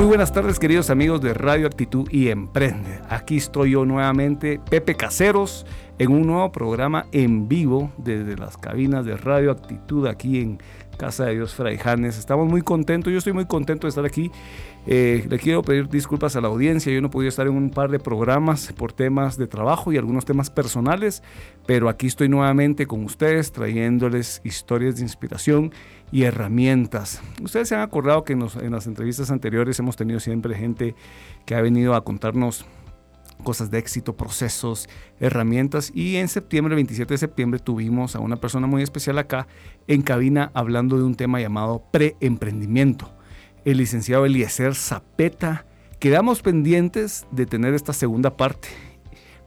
Muy buenas tardes queridos amigos de Radio Actitud y Emprende. Aquí estoy yo nuevamente, Pepe Caseros, en un nuevo programa en vivo desde las cabinas de Radio Actitud aquí en Casa de Dios Fraijanes. Estamos muy contentos, yo estoy muy contento de estar aquí. Eh, le quiero pedir disculpas a la audiencia, yo no podía estar en un par de programas por temas de trabajo y algunos temas personales, pero aquí estoy nuevamente con ustedes trayéndoles historias de inspiración y herramientas. Ustedes se han acordado que en, en las entrevistas anteriores hemos tenido siempre gente que ha venido a contarnos cosas de éxito, procesos, herramientas. Y en septiembre, 27 de septiembre, tuvimos a una persona muy especial acá en cabina hablando de un tema llamado preemprendimiento. El licenciado Eliezer Zapeta. Quedamos pendientes de tener esta segunda parte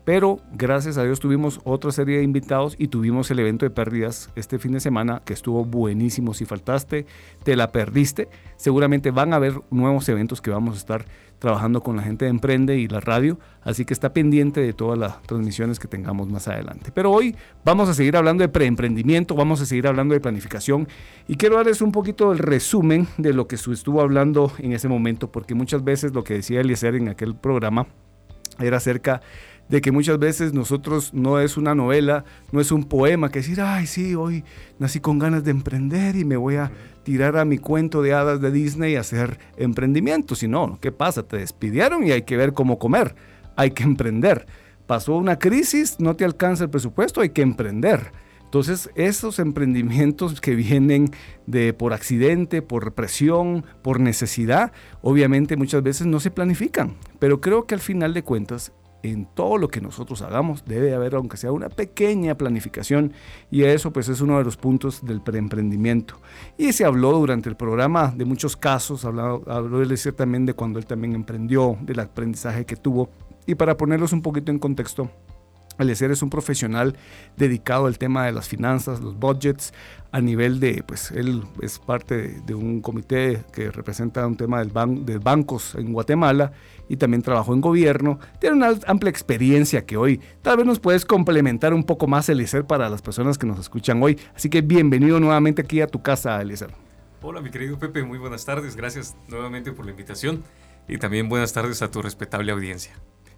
pero gracias a Dios tuvimos otra serie de invitados y tuvimos el evento de pérdidas este fin de semana que estuvo buenísimo. Si faltaste, te la perdiste. Seguramente van a haber nuevos eventos que vamos a estar trabajando con la gente de Emprende y la radio. Así que está pendiente de todas las transmisiones que tengamos más adelante. Pero hoy vamos a seguir hablando de preemprendimiento, vamos a seguir hablando de planificación y quiero darles un poquito el resumen de lo que estuvo hablando en ese momento, porque muchas veces lo que decía Eliezer en aquel programa era acerca de que muchas veces nosotros no es una novela, no es un poema que decir, ay, sí, hoy nací con ganas de emprender y me voy a tirar a mi cuento de hadas de Disney y hacer emprendimiento. Si no, ¿qué pasa? Te despidieron y hay que ver cómo comer, hay que emprender. Pasó una crisis, no te alcanza el presupuesto, hay que emprender. Entonces, esos emprendimientos que vienen de por accidente, por represión, por necesidad, obviamente muchas veces no se planifican. Pero creo que al final de cuentas en todo lo que nosotros hagamos debe haber, aunque sea una pequeña planificación, y eso pues es uno de los puntos del preemprendimiento. Y se habló durante el programa de muchos casos, habló, habló decir también de cuando él también emprendió, del aprendizaje que tuvo, y para ponerlos un poquito en contexto, Eliezer es un profesional dedicado al tema de las finanzas, los budgets, a nivel de, pues él es parte de, un comité que representa un tema del de bancos en Guatemala y también trabajó en gobierno. Tiene una amplia experiencia que hoy tal vez nos puedes complementar un poco más, Eliezer, para las personas que nos escuchan hoy. Así que bienvenido nuevamente aquí a tu casa, Eliezer. Hola, mi querido Pepe, muy buenas tardes. Gracias nuevamente por la invitación y también buenas tardes a tu respetable audiencia.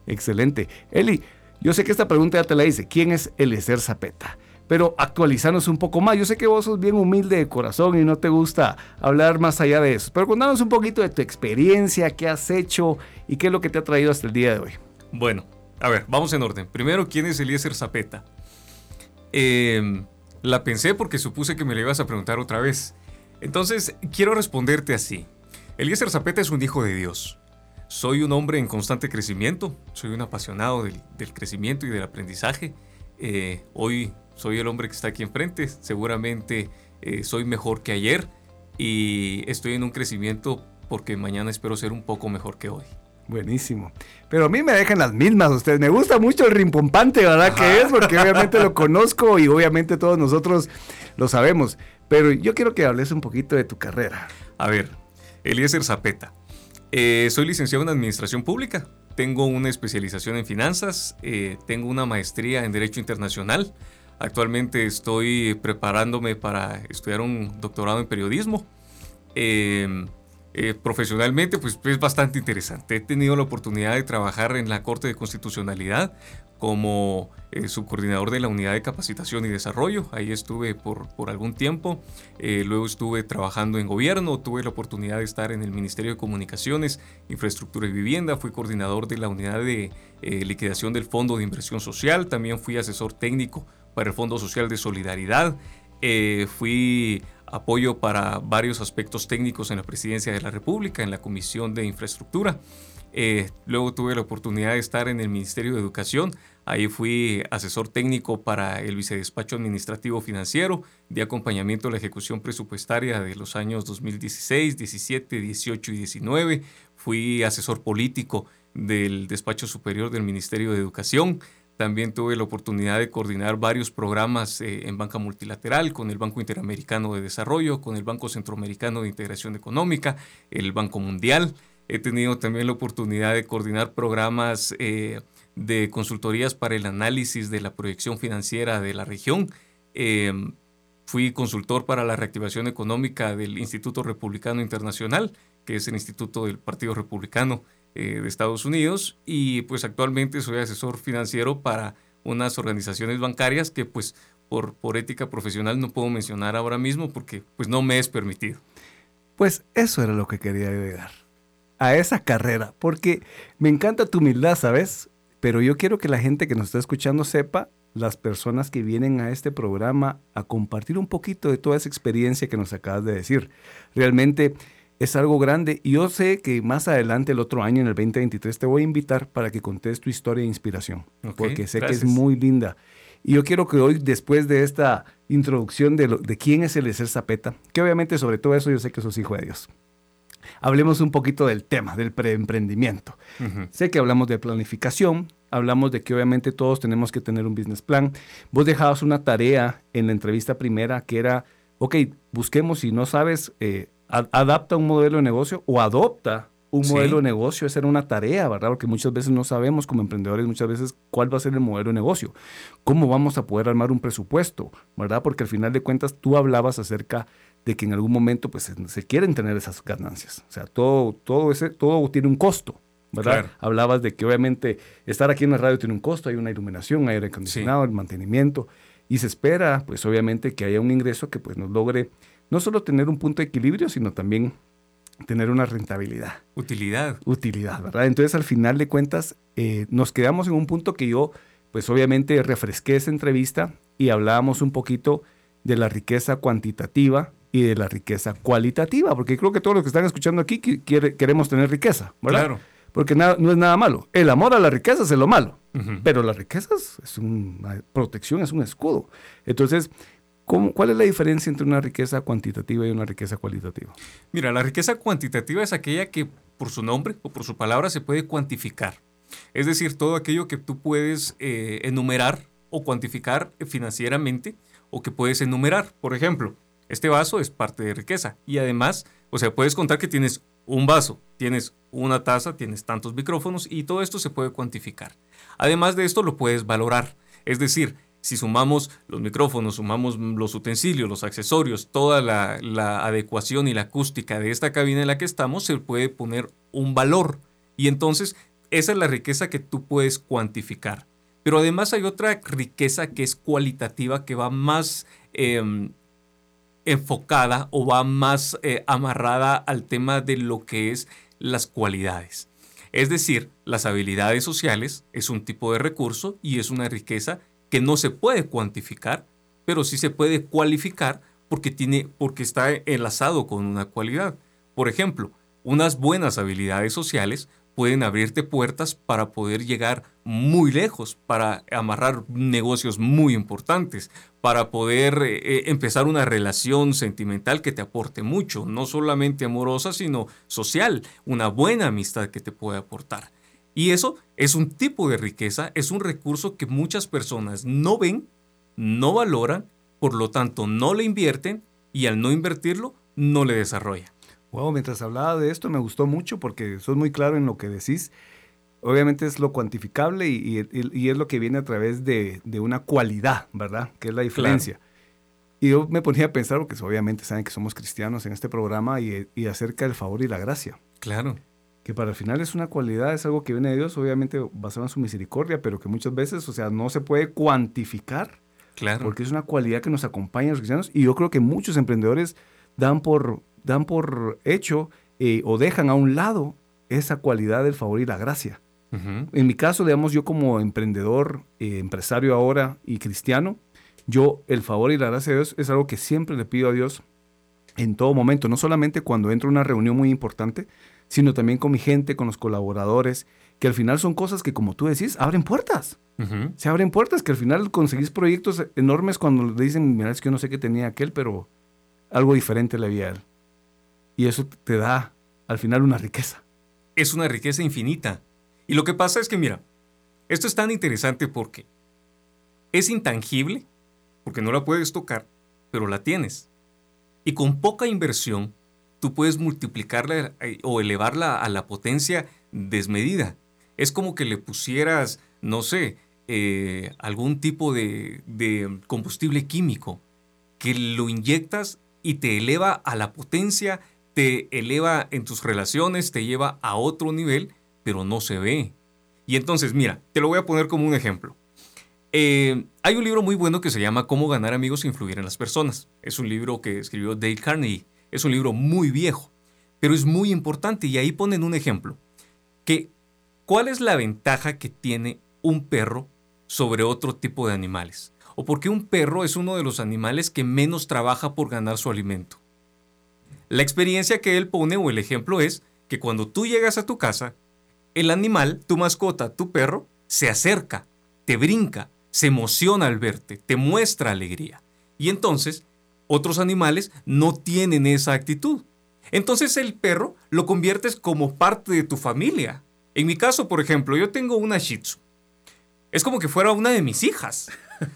Excelente. Eli, yo sé que esta pregunta ya te la hice. ¿Quién es Eliezer Zapeta? Pero actualizanos un poco más. Yo sé que vos sos bien humilde de corazón y no te gusta hablar más allá de eso. Pero contanos un poquito de tu experiencia, qué has hecho y qué es lo que te ha traído hasta el día de hoy. Bueno, a ver, vamos en orden. Primero, ¿quién es Eliezer Zapeta? Em, la pensé porque supuse que me la ibas a preguntar otra vez. Entonces, quiero responderte así. Eliezer Zapeta es un hijo de Dios. Soy un hombre en constante crecimiento, soy un apasionado del, crecimiento y del aprendizaje. Eh, hoy soy el hombre que está aquí enfrente, seguramente eh, soy mejor que ayer y estoy en un crecimiento porque mañana espero ser un poco mejor que hoy. Buenísimo. Pero a mí me dejan las mismas ustedes. Me gusta mucho el rimpompante, ¿verdad? Que es, porque obviamente lo conozco y obviamente todos nosotros lo sabemos. Pero yo quiero que hables un poquito de tu carrera. A ver, Eliezer Zapeta. Eh, soy licenciado en Administración Pública, tengo una especialización en finanzas, eh, tengo una maestría en Derecho Internacional. Actualmente estoy preparándome para estudiar un doctorado en periodismo. Em, eh, profesionalmente, pues es bastante interesante. He tenido la oportunidad de trabajar en la Corte de Constitucionalidad como eh, subcoordinador de la Unidad de Capacitación y Desarrollo. Ahí estuve por, por algún tiempo. Eh, luego estuve trabajando en gobierno. Tuve la oportunidad de estar en el Ministerio de Comunicaciones, Infraestructura y Vivienda. Fui coordinador de la Unidad de Liquidación del Fondo de Inversión Social. También fui asesor técnico para el Fondo Social de Solidaridad. fui apoyo para varios aspectos técnicos en la Presidencia de la República, en la Comisión de Infraestructura. Eh, luego tuve la oportunidad de estar en el Ministerio de Educación. Ahí fui asesor técnico para el Vicedespacho Administrativo Financiero de acompañamiento a la ejecución presupuestaria de los años 2016, 17, 18 y 19. Fui asesor político del Despacho Superior del Ministerio de Educación. También tuve la oportunidad de coordinar varios programas eh, en banca multilateral con el Banco Interamericano de Desarrollo, con el Banco Centroamericano de Integración Económica, el Banco Mundial. He tenido también la oportunidad de coordinar programas eh, de consultorías para el análisis de la proyección financiera de la región. Em, fui consultor para la reactivación económica del Instituto Republicano Internacional, que es el Instituto del Partido Republicano eh, de Estados Unidos y pues actualmente soy asesor financiero para unas organizaciones bancarias que pues por, por ética profesional no puedo mencionar ahora mismo porque pues no me es permitido. Pues eso era lo que quería agregar a esa carrera, porque me encanta tu humildad, ¿sabes? Pero yo quiero que la gente que nos está escuchando sepa, las personas que vienen a este programa, a compartir un poquito de toda esa experiencia que nos acabas de decir. Realmente es algo grande y yo sé que más adelante el otro año, en el 2023, te voy a invitar para que contes tu historia de inspiración, porque sé que es muy linda. Y yo quiero que hoy, después de esta introducción de, de quién es Eliezer Zapeta, que obviamente sobre todo eso yo sé que sos hijo de Dios, hablemos un poquito del tema, del preemprendimiento. Sé que hablamos de planificación, hablamos de que obviamente todos tenemos que tener un business plan. Vos dejabas una tarea en la entrevista primera que era, ok, busquemos si no sabes... Eh, adapta un modelo de negocio o adopta un modelo de negocio. Esa era una tarea, ¿verdad? Porque muchas veces no sabemos como emprendedores, muchas veces cuál va a ser el modelo de negocio. ¿Cómo vamos a poder armar un presupuesto, ¿verdad? Porque al final de cuentas tú hablabas acerca de que en algún momento pues se, quieren tener esas ganancias. O sea, todo, todo, ese, todo tiene un costo. ¿verdad? Hablabas de que obviamente estar aquí en la radio tiene un costo, hay una iluminación, hay aire acondicionado, el mantenimiento, y se espera, pues obviamente, que haya un ingreso que pues nos logre no solo tener un punto de equilibrio, sino también tener una rentabilidad. Utilidad. Utilidad, ¿verdad? Entonces al final de cuentas eh, nos quedamos en un punto que yo, pues obviamente refresqué esa entrevista y hablábamos un poquito de la riqueza cuantitativa y de la riqueza cualitativa, porque creo que todos los que están escuchando aquí queremos tener riqueza, ¿verdad? Claro. Porque nada, no es nada malo. El amor a la riqueza es lo malo, pero la riqueza es una protección, es un escudo. Entonces, ¿Cuál es la diferencia entre una riqueza cuantitativa y una riqueza cualitativa? Mira, la riqueza cuantitativa es aquella que por su nombre o por su palabra se puede cuantificar. Es decir, todo aquello que tú puedes eh, enumerar o cuantificar financieramente o que puedes enumerar. Por ejemplo, este vaso es parte de riqueza y además, o sea, puedes contar que tienes un vaso, tienes una taza, tienes tantos micrófonos y todo esto se puede cuantificar. Además de esto, lo puedes valorar. Es decir, si sumamos los micrófonos, sumamos los utensilios, los accesorios, toda la, adecuación y la acústica de esta cabina en la que estamos, se puede poner un valor. Y entonces esa es la riqueza que tú puedes cuantificar. Pero además hay otra riqueza que es cualitativa, que va más em, enfocada o va más eh, amarrada al tema de lo que es las cualidades. Es decir, las habilidades sociales es un tipo de recurso y es una riqueza que no se puede cuantificar, pero sí se puede cualificar porque, tiene, porque está enlazado con una cualidad. Por ejemplo, unas buenas habilidades sociales pueden abrirte puertas para poder llegar muy lejos, para amarrar negocios muy importantes, para poder eh, eh, empezar una relación sentimental que te aporte mucho, no solamente amorosa, sino social, una buena amistad que te puede aportar. Y eso es un tipo de riqueza, es un recurso que muchas personas no ven, no valoran, por lo tanto no le invierten y al no invertirlo no le desarrolla. Wow, mientras hablaba de esto me gustó mucho porque sos muy claro en lo que decís. Obviamente es lo cuantificable y, es lo que viene a través de, una cualidad, ¿verdad? Que es la diferencia. Y yo me ponía a pensar, porque obviamente saben que somos cristianos en este programa y, y acerca del favor y la gracia. Claro que para el final es una cualidad, es algo que viene de Dios, obviamente basado en su misericordia, pero que muchas veces, o sea, no se puede cuantificar. Claro. Porque es una cualidad que nos acompaña a los cristianos y yo creo que muchos emprendedores dan por, dan por hecho eh, o dejan a un lado esa cualidad del favor y la gracia. En mi caso, digamos, yo como emprendedor, eh, empresario ahora y cristiano, yo el favor y la gracia de Dios es algo que siempre le pido a Dios en todo momento, no solamente cuando entro a una reunión muy importante, sino también con mi gente, con los colaboradores, que al final son cosas que, como tú decís, abren puertas. Se abren puertas, que al final conseguís proyectos enormes cuando le dicen, mira, es que yo no sé qué tenía aquel, pero algo diferente le había a él. Y eso te da al final una riqueza. Es una riqueza infinita. Y lo que pasa es que, mira, esto es tan interesante porque es intangible, porque no la puedes tocar, pero la tienes. Y con poca inversión, tú puedes multiplicarla eh, o elevarla a la potencia desmedida. Es como que le pusieras, no sé, eh, algún tipo de, combustible químico que lo inyectas y te eleva a la potencia, te eleva en tus relaciones, te lleva a otro nivel, pero no se ve. Y entonces, mira, te lo voy a poner como un ejemplo. Eh, hay un libro muy bueno que se llama Cómo ganar amigos e influir en las personas. Es un libro que escribió Dale Carnegie. Es un libro muy viejo, pero es muy importante y ahí ponen un ejemplo. Que, ¿Cuál es la ventaja que tiene un perro sobre otro tipo de animales? O por qué un perro es uno de los animales que menos trabaja por ganar su alimento. La experiencia que él pone o el ejemplo es que cuando tú llegas a tu casa, el animal, tu mascota, tu perro, se acerca, te brinca, se emociona al verte, te muestra alegría. Y entonces, otros animales no tienen esa actitud. Entonces el perro lo conviertes como parte de tu familia. En mi caso, por ejemplo, yo tengo una Shih Tzu. Es como que fuera una de mis hijas.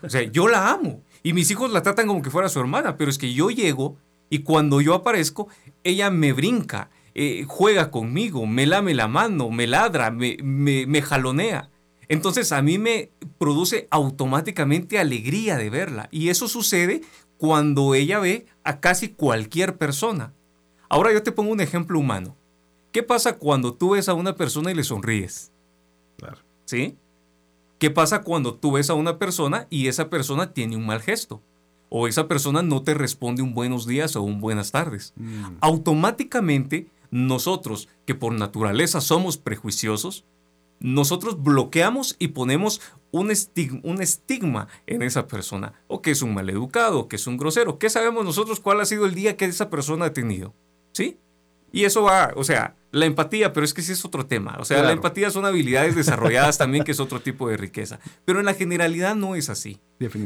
O sea, yo la amo. Y mis hijos la tratan como que fuera su hermana, pero es que yo llego y cuando yo aparezco, ella me brinca, eh, juega conmigo, me lame la mano, me ladra, me, me, jalonea. Entonces a mí me produce automáticamente alegría de verla. Y eso sucede cuando ella ve a casi cualquier persona. Ahora yo te pongo un ejemplo humano. ¿Qué pasa cuando tú ves a una persona y le sonríes? Claro. ¿Sí? ¿Qué pasa cuando tú ves a una persona y esa persona tiene un mal gesto? O esa persona no te responde un buenos días o un buenas tardes. Mm. Automáticamente nosotros, que por naturaleza somos prejuiciosos, nosotros bloqueamos y ponemos un, un, estigma en esa persona. O que es un maleducado, o que es un grosero. ¿Qué sabemos nosotros cuál ha sido el día que esa persona ha tenido? ¿Sí? Y eso va, o sea, la empatía, pero es que sí es otro tema. O sea, la empatía son habilidades desarrolladas también, que es otro tipo de riqueza. Pero en la generalidad no es así.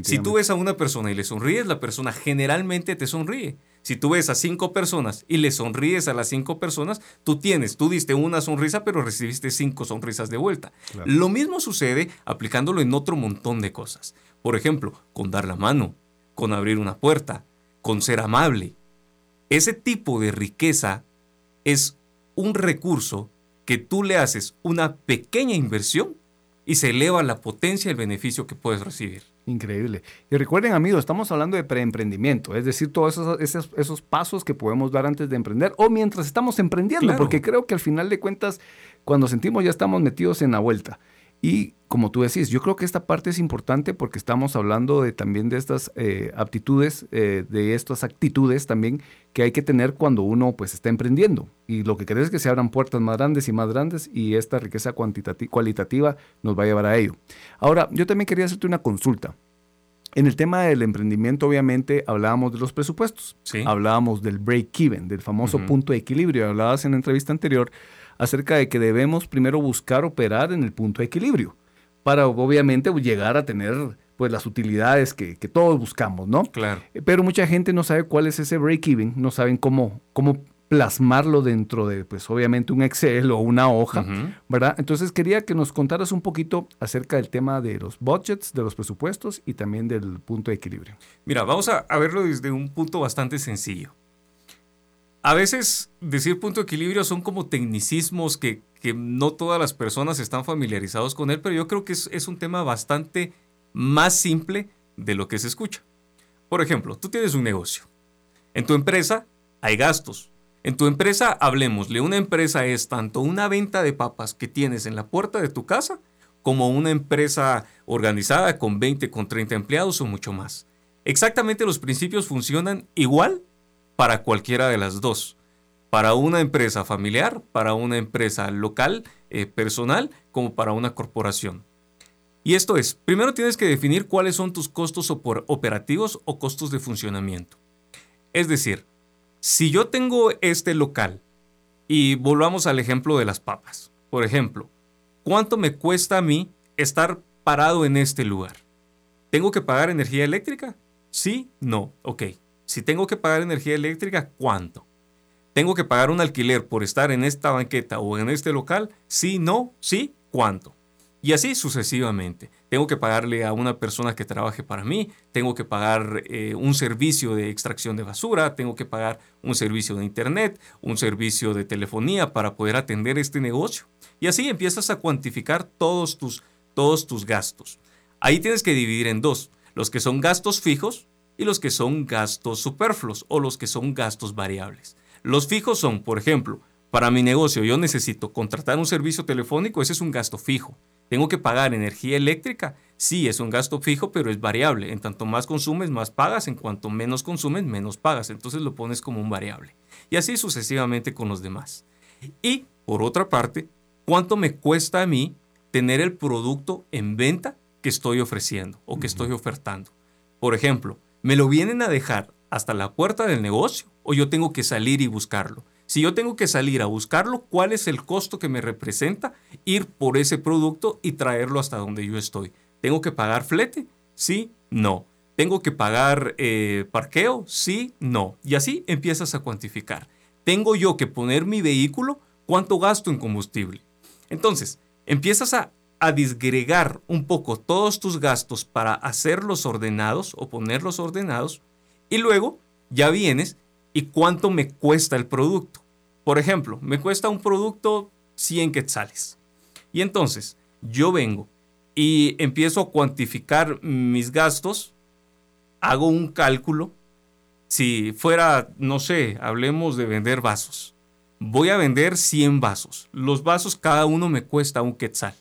Si tú ves a una persona y le sonríes, la persona generalmente te sonríe. Si tú ves a cinco personas y le sonríes a las cinco personas, tú tienes, tú diste una sonrisa, pero recibiste cinco sonrisas de vuelta. Lo mismo sucede aplicándolo en otro montón de cosas. Por ejemplo, con dar la mano, con abrir una puerta, con ser amable. Ese tipo de riqueza es un recurso que tú le haces una pequeña inversión y se eleva la potencia y el beneficio que puedes recibir. Increíble. Y recuerden amigos, estamos hablando de preemprendimiento, es decir, todos esos, esos, pasos que podemos dar antes de emprender o mientras estamos emprendiendo, porque creo que al final de cuentas, cuando sentimos ya estamos metidos en la vuelta. Y como tú decís, yo creo que esta parte es importante porque estamos hablando de, también de estas eh, aptitudes, eh, de estas actitudes también que hay que tener cuando uno pues está emprendiendo. Y lo que querés es que se abran puertas más grandes y más grandes y esta riqueza cualitativa nos va a llevar a ello. Ahora, yo también quería hacerte una consulta. En el tema del emprendimiento, obviamente, hablábamos de los presupuestos. Hablábamos del break-even, del famoso punto de equilibrio. Hablabas en la entrevista anterior acerca de que debemos primero buscar operar en el punto de equilibrio para obviamente llegar a tener pues las utilidades que, todos buscamos, ¿no? Claro. Eh, pero mucha gente no sabe cuál es ese break-even, no saben cómo, cómo plasmarlo dentro de, pues obviamente un Excel o una hoja, ¿verdad? Entonces quería que nos contaras un poquito acerca del tema de los budgets, de los presupuestos y también del punto de equilibrio. Mira, vamos a verlo desde un punto bastante sencillo. A veces decir punto de equilibrio son como tecnicismos que, no todas las personas están familiarizados con él, pero yo creo que es, un tema bastante más simple de lo que se escucha. Por ejemplo, tú tienes un negocio. En tu empresa hay gastos. En tu empresa, hablemosle, una empresa es tanto una venta de papas que tienes en la puerta de tu casa como una empresa organizada con 20, con 30 empleados o mucho más. Exactamente los principios funcionan igual para cualquiera de las dos. Para una empresa familiar, para una empresa local, eh, personal, como para una corporación. Y esto es, primero tienes que definir cuáles son tus costos operativos o costos de funcionamiento. Es decir, si yo tengo este local y volvamos al ejemplo de las papas, por ejemplo, ¿cuánto me cuesta a mí estar parado en este lugar? ¿Tengo que pagar energía eléctrica? Sí, no, ok. Si tengo que pagar energía eléctrica, ¿cuánto? ¿Tengo que pagar un alquiler por estar en esta banqueta o en este local? Sí, no, sí, ¿cuánto? Y así sucesivamente. Tengo que pagarle a una persona que trabaje para mí, tengo que pagar eh, un servicio de extracción de basura, tengo que pagar un servicio de internet, un servicio de telefonía para poder atender este negocio. Y así empiezas a cuantificar todos tus, todos tus gastos. Ahí tienes que dividir en dos, los que son gastos fijos y los que son gastos superfluos o los que son gastos variables. Los fijos son, por ejemplo, para mi negocio yo necesito contratar un servicio telefónico, ese es un gasto fijo. ¿Tengo que pagar energía eléctrica? Sí, es un gasto fijo, pero es variable. En tanto más consumes, más pagas. En cuanto menos consumes, menos pagas. Entonces lo pones como un variable. Y así sucesivamente con los demás. Y, por otra parte, ¿cuánto me cuesta a mí tener el producto en venta que estoy ofreciendo o que estoy ofertando? Por ejemplo, ¿me lo vienen a dejar hasta la puerta del negocio o yo tengo que salir y buscarlo? Si yo tengo que salir a buscarlo, ¿cuál es el costo que me representa ir por ese producto y traerlo hasta donde yo estoy? ¿Tengo que pagar flete? Sí, no. ¿Tengo que pagar eh, parqueo? Sí, no. Y así empiezas a cuantificar. ¿Tengo yo que poner mi vehículo? ¿Cuánto gasto en combustible? Entonces, empiezas a, a disgregar un poco todos tus gastos para hacerlos ordenados o ponerlos ordenados y luego ya vienes y cuánto me cuesta el producto. Por ejemplo, me cuesta un producto 100 quetzales. Y entonces yo vengo y empiezo a cuantificar mis gastos, hago un cálculo. Si fuera, no sé, hablemos de vender vasos. Voy a vender 100 vasos. Los vasos cada uno me cuesta un quetzal.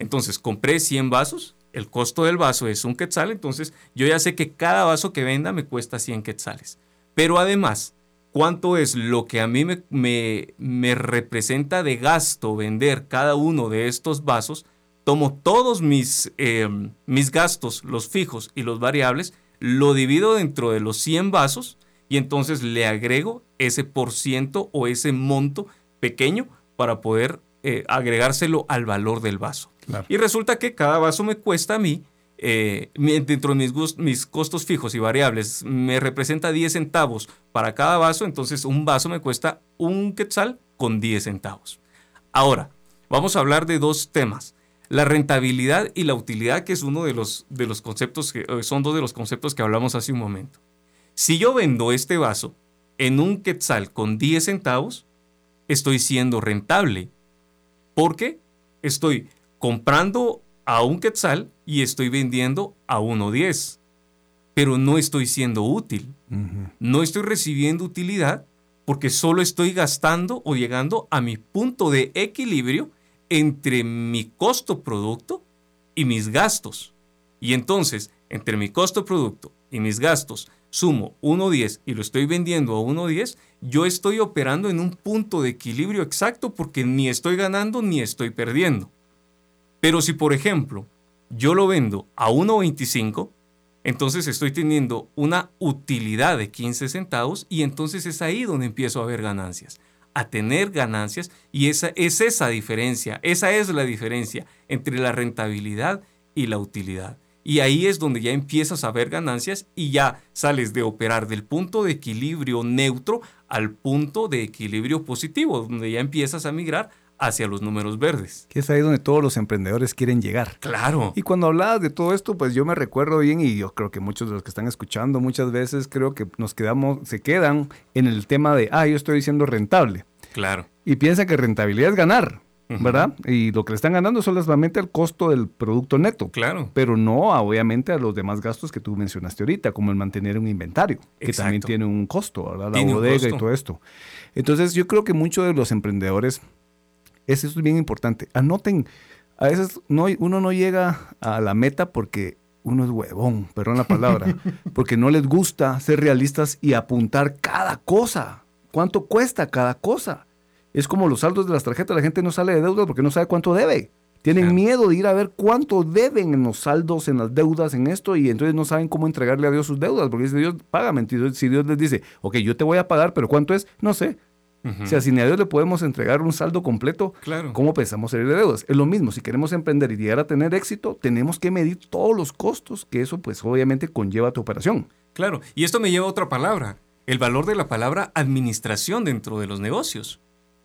Entonces compré 100 vasos, el costo del vaso es un quetzal, entonces yo ya sé que cada vaso que venda me cuesta 100 quetzales. Pero además, ¿cuánto es lo que a mí me, representa de gasto vender cada uno de estos vasos? Tomo todos mis, em, mis gastos, los fijos y los variables, lo divido dentro de los 100 vasos y entonces le agrego ese por ciento o ese monto pequeño para poder eh, agregárselo al valor del vaso. Y resulta que cada vaso me cuesta a mí eh, dentro de mis, mis, costos fijos y variables me representa 10 centavos para cada vaso, entonces un vaso me cuesta un quetzal con 10 centavos. Ahora, vamos a hablar de dos temas. La rentabilidad y la utilidad, que es uno de los, de los conceptos, que eh, son dos de los conceptos que hablamos hace un momento. Si yo vendo este vaso en un quetzal con 10 centavos, estoy siendo rentable. Porque estoy comprando a un quetzal y estoy vendiendo a 1.10. Pero no estoy siendo útil. No estoy recibiendo utilidad porque solo estoy gastando o llegando a mi punto de equilibrio entre mi costo producto y mis gastos. Y entonces, entre mi costo producto y mis gastos, sumo 1.10 y lo estoy vendiendo a 1.10, yo estoy operando en un punto de equilibrio exacto porque ni estoy ganando ni estoy perdiendo. Pero si, por ejemplo, yo lo vendo a 1.25, entonces estoy teniendo una utilidad de 15 centavos y entonces es ahí donde empiezo a ver ganancias, a tener ganancias y esa es esa diferencia, esa es la diferencia entre la rentabilidad y la utilidad. Y ahí es donde ya empiezas a ver ganancias y ya sales de operar del punto de equilibrio neutro al punto de equilibrio positivo, donde ya empiezas a migrar hacia los números verdes. Que es ahí donde todos los emprendedores quieren llegar. Claro. Y cuando hablabas de todo esto, pues yo me recuerdo bien y yo creo que muchos de los que están escuchando muchas veces creo que nos quedamos, se quedan en el tema de, ah, yo estoy diciendo rentable. Claro. Y piensan que rentabilidad es ganar. ¿Verdad? Y lo que le están ganando solamente el costo del producto neto. Claro. Pero no, obviamente, a los demás gastos que tú mencionaste ahorita, como el mantener un inventario, que también tiene un costo, ¿verdad? La bodega y todo esto. Entonces, yo creo que muchos de los emprendedores eso es bien importante. Anoten, a veces no, uno no llega a la meta porque uno es huevón, perdón la palabra, porque no les gusta ser realistas y apuntar cada cosa. ¿Cuánto cuesta cada cosa? Es como los saldos de las tarjetas, la gente no sale de deudas porque no sabe cuánto debe. Tienen miedo de ir a ver cuánto deben en los saldos, en las deudas, en esto, y entonces no saben cómo entregarle a Dios sus deudas, porque dice Dios, págame. Si Dios les dice, ok, yo te voy a pagar, pero ¿cuánto es? No sé. O sea, si ni a Dios le podemos entregar un saldo completo, ¿cómo pensamos salir de deudas? Es lo mismo, si queremos emprender y llegar a tener éxito, tenemos que medir todos los costos que eso pues obviamente conlleva tu operación. Claro, y esto me lleva a otra palabra, el valor de la palabra administración dentro de los negocios.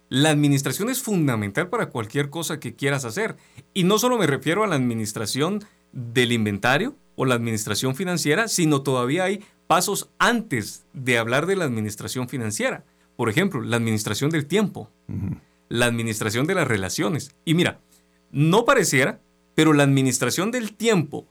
La administración es fundamental para cualquier cosa que quieras hacer. Y no solo me refiero a la administración del inventario o la administración financiera, sino todavía hay pasos antes de hablar de la administración financiera. Por ejemplo, la administración del tiempo, la administración de las relaciones. Y mira, no pareciera, pero la administración del tiempo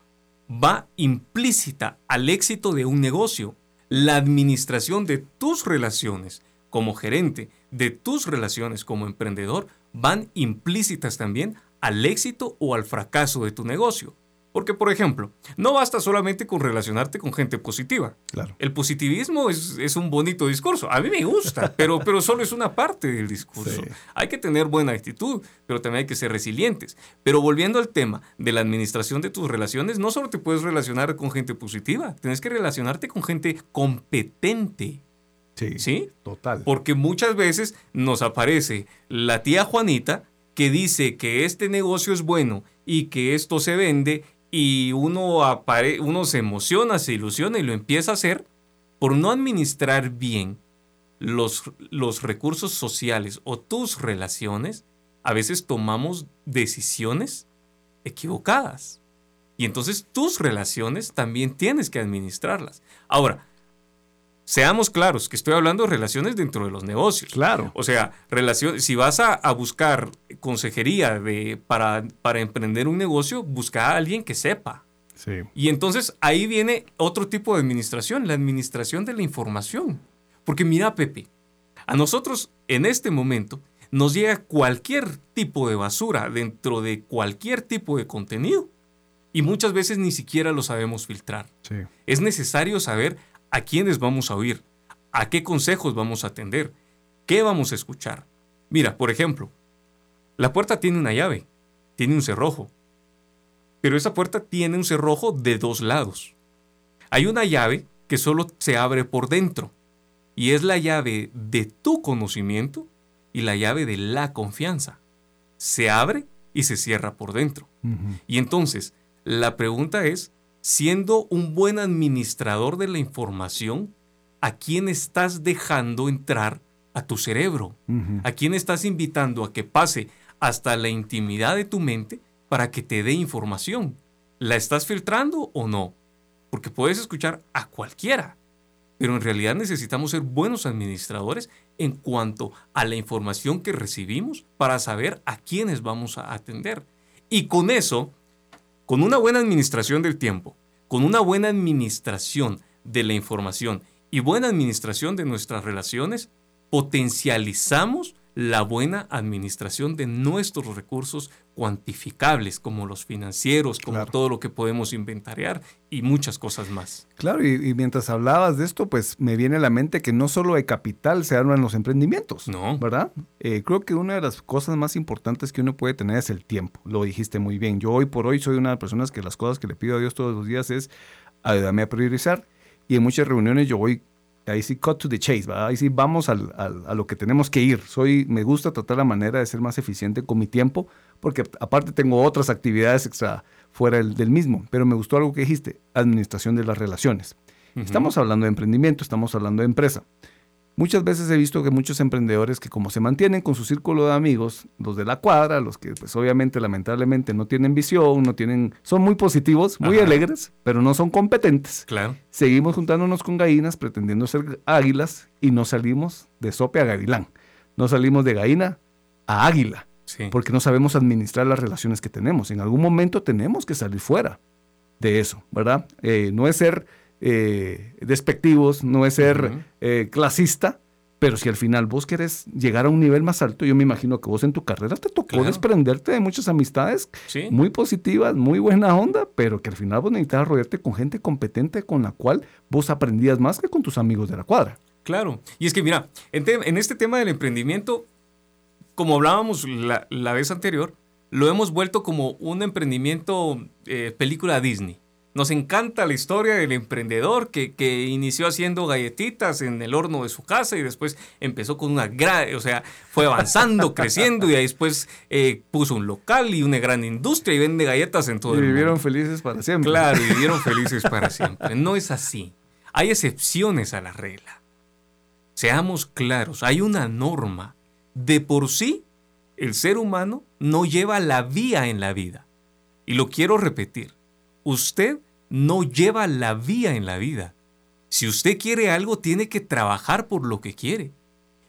va implícita al éxito de un negocio. La administración de tus relaciones como gerente, de tus relaciones como emprendedor, van implícitas también al éxito o al fracaso de tu negocio. Porque, por ejemplo, no basta solamente con relacionarte con gente positiva. Claro. El positivismo es, un bonito discurso. A mí me gusta, pero, pero solo es una parte del discurso. Hay que tener buena actitud, pero también hay que ser resilientes. Pero volviendo al tema de la administración de tus relaciones, no solo te puedes relacionar con gente positiva, tienes que relacionarte con gente competente. Sí, ¿Sí? Total. Porque muchas veces nos aparece la tía Juanita que dice que este negocio es bueno y que esto se vende y uno, uno se emociona, se ilusiona y lo empieza a hacer por no administrar bien los, los recursos sociales o tus relaciones, a veces tomamos decisiones equivocadas. Y entonces tus relaciones también tienes que administrarlas. Ahora, Seamos claros, que estoy hablando de relaciones dentro de los negocios. Claro. O sea, si vas a, buscar consejería de, para, para, emprender un negocio, busca a alguien que sepa. Sí. Y entonces ahí viene otro tipo de administración, la administración de la información. Porque mira, Pepe, a nosotros en este momento nos llega cualquier tipo de basura dentro de cualquier tipo de contenido. Y muchas veces ni siquiera lo sabemos filtrar. Sí. Es necesario saber a quiénes vamos a oír, a qué consejos vamos a atender, qué vamos a escuchar. Mira, por ejemplo, la puerta tiene una llave, tiene un cerrojo, pero esa puerta tiene un cerrojo de dos lados. Hay una llave que solo se abre por dentro, y es la llave de tu conocimiento y la llave de la confianza. Se abre y se cierra por dentro. Y entonces, la pregunta es, siendo un buen administrador de la información, ¿a quién estás dejando entrar a tu cerebro? ¿A quién estás invitando a que pase hasta la intimidad de tu mente para que te dé información? ¿La estás filtrando o no? Porque puedes escuchar a cualquiera, pero en realidad necesitamos ser buenos administradores en cuanto a la información que recibimos para saber a quiénes vamos a atender. Y con eso con una buena administración del tiempo, con una buena administración de la información y buena administración de nuestras relaciones, potencializamos la buena administración de nuestros recursos cuantificables, como los financieros, como todo lo que podemos inventariar y muchas cosas más. Claro, y, mientras hablabas de esto, pues me viene a la mente que no solo de capital se arman los emprendimientos, no. ¿verdad? Eh, creo que una de las cosas más importantes que uno puede tener es el tiempo. Lo dijiste muy bien. Yo hoy por hoy soy una de las personas que las cosas que le pido a Dios todos los días es ayúdame a priorizar. Y en muchas reuniones yo voy ahí sí cut to the chase, ¿verdad? ahí sí vamos al, a lo que tenemos que ir. Soy, me gusta tratar la manera de ser más eficiente con mi tiempo, porque aparte tengo otras actividades extra fuera del, mismo, pero me gustó algo que dijiste, administración de las relaciones. Estamos hablando de emprendimiento, estamos hablando de empresa. Muchas veces he visto que muchos emprendedores que como se mantienen con su círculo de amigos, los de la cuadra, los que pues obviamente lamentablemente no tienen visión, no tienen, son muy positivos, muy alegres, pero no son competentes. Claro. Seguimos juntándonos con gallinas pretendiendo ser águilas y no salimos de sope a gavilán. No salimos de gallina a águila. Porque no sabemos administrar las relaciones que tenemos. En algún momento tenemos que salir fuera de eso, ¿verdad? Eh, no es ser eh, despectivos, no es ser eh, clasista, pero si al final vos querés llegar a un nivel más alto, yo me imagino que vos en tu carrera te tocó desprenderte de muchas amistades muy positivas, muy buena onda, pero que al final vos necesitabas rodearte con gente competente con la cual vos aprendías más que con tus amigos de la cuadra. Claro, y es que mira, en, este tema del emprendimiento, como hablábamos la, vez anterior, lo hemos vuelto como un emprendimiento eh, película Disney. Nos encanta la historia del emprendedor que, que, inició haciendo galletitas en el horno de su casa y después empezó con una gran, o sea, fue avanzando, creciendo y después eh, puso un local y una gran industria y vende galletas en todo y el mundo. vivieron felices para siempre. Claro, y vivieron felices para siempre. No es así. Hay excepciones a la regla. Seamos claros, hay una norma de por sí, el ser humano no lleva la vía en la vida. Y lo quiero repetir, usted no lleva la vía en la vida. Si usted quiere algo, tiene que trabajar por lo que quiere.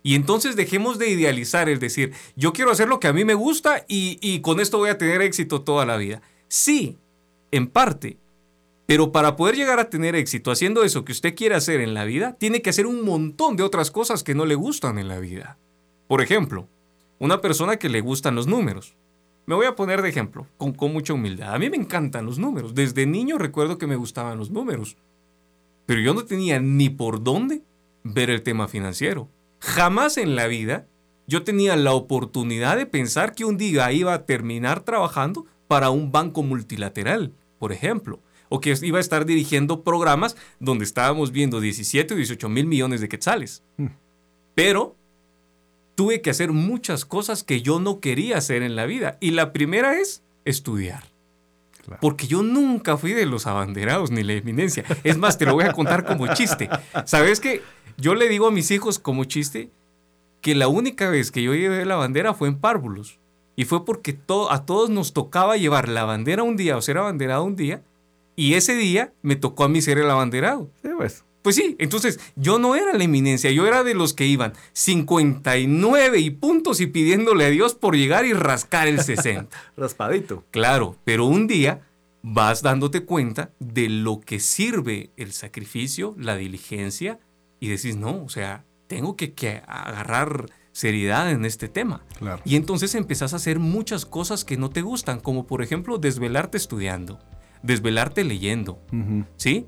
Y entonces dejemos de idealizar, es decir, yo quiero hacer lo que a mí me gusta y, y con esto voy a tener éxito toda la vida. Sí, en parte, pero para poder llegar a tener éxito haciendo eso que usted quiere hacer en la vida, tiene que hacer un montón de otras cosas que no le gustan en la vida. Por ejemplo, una persona que le gustan los números. Me voy a poner de ejemplo, con, con mucha humildad. A mí me encantan los números. Desde niño recuerdo que me gustaban los números. Pero yo no tenía ni por dónde ver el tema financiero. Jamás en la vida yo tenía la oportunidad de pensar que un día iba a terminar trabajando para un banco multilateral, por ejemplo o que iba a estar dirigiendo programas donde estábamos viendo 17 o 18 mil millones de quetzales. Hmm. Pero tuve que hacer muchas cosas que yo no quería hacer en la vida. Y la primera es estudiar. Porque yo nunca fui de los abanderados ni la eminencia. Es más, te lo voy a contar como chiste. ¿Sabes qué? Yo le digo a mis hijos como chiste que la única vez que yo llevé la bandera fue en párvulos. Y fue porque a todos nos tocaba llevar la bandera un día o ser abanderado un día y ese día me tocó a mí ser el abanderado. Sí, pues. Pues sí, entonces yo no era la eminencia, yo era de los que iban 59 y puntos y pidiéndole a Dios por llegar y rascar el 60. Raspadito. Claro, pero un día vas dándote cuenta de lo que sirve el sacrificio, la diligencia y decís, no, o sea, tengo que, que agarrar seriedad en este tema. Claro. Y entonces empezás a hacer muchas cosas que no te gustan, como por ejemplo desvelarte estudiando desvelarte leyendo. ¿Sí?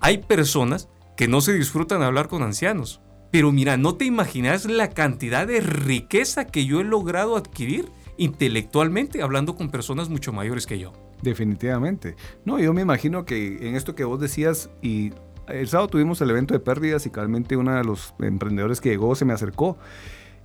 Hay personas que no se disfrutan hablar con ancianos. Pero mira, no te imaginas la cantidad de riqueza que yo he logrado adquirir intelectualmente hablando con personas mucho mayores que yo. Definitivamente. No, yo me imagino que en esto que vos decías, y el sábado tuvimos el evento de pérdidas y claramente uno de los emprendedores que llegó se me acercó.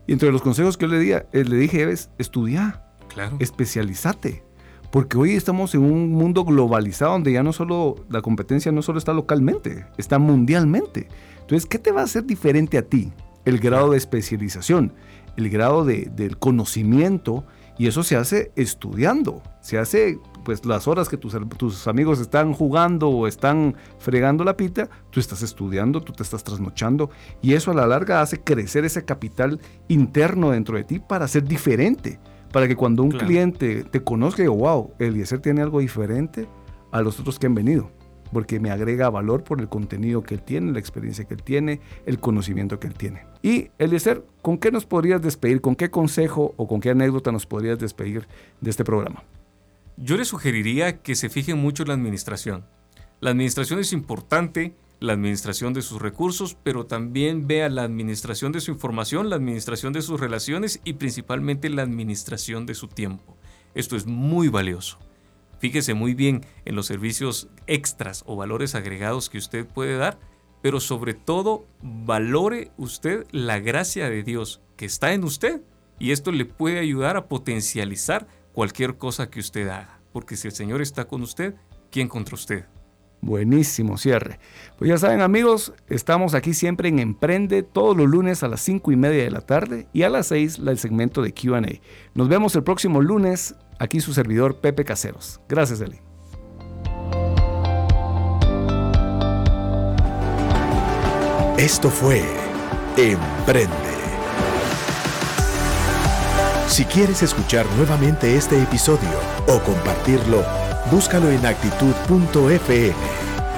Y entre los consejos que yo le, di, eh, le dije es, estudia, claro. especializate. Porque hoy estamos en un mundo globalizado donde ya no solo la competencia no solo está localmente, está mundialmente. Entonces, ¿qué te va a hacer diferente a ti? El grado de especialización, el grado de, del conocimiento, y eso se hace estudiando, se hace pues las horas que tus, tus, amigos están jugando o están fregando la pita, tú estás estudiando, tú te estás trasnochando y eso a la larga hace crecer ese capital interno dentro de ti para ser diferente para que cuando un cliente te conozca, diga, wow, Eliezer tiene algo diferente a los otros que han venido, porque me agrega valor por el contenido que él tiene, la experiencia que él tiene, el conocimiento que él tiene. Y Eliezer, ¿con qué nos podrías despedir? ¿Con qué consejo o con qué anécdota nos podrías despedir de este programa? Yo le sugeriría que se fijen mucho en la administración. La administración es importante la administración de sus recursos, pero también vea la administración de su información, la administración de sus relaciones y principalmente la administración de su tiempo. Esto es muy valioso. Fíjese muy bien en los servicios extras o valores agregados que usted puede dar, pero sobre todo valore usted la gracia de Dios que está en usted y esto le puede ayudar a potencializar cualquier cosa que usted haga, porque si el Señor está con usted, ¿quién contra usted? Buenísimo cierre. Pues ya saben amigos, estamos aquí siempre en Emprende todos los lunes a las 5 y media de la tarde y a las 6 el segmento de QA. Nos vemos el próximo lunes, aquí su servidor Pepe Caseros. Gracias Eli. Esto fue Emprende. Si quieres escuchar nuevamente este episodio o compartirlo, Búscalo en actitud.fm.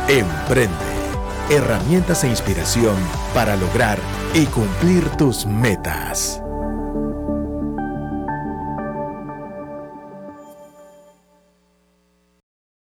Emprende. Herramientas e inspiración para lograr y cumplir tus metas.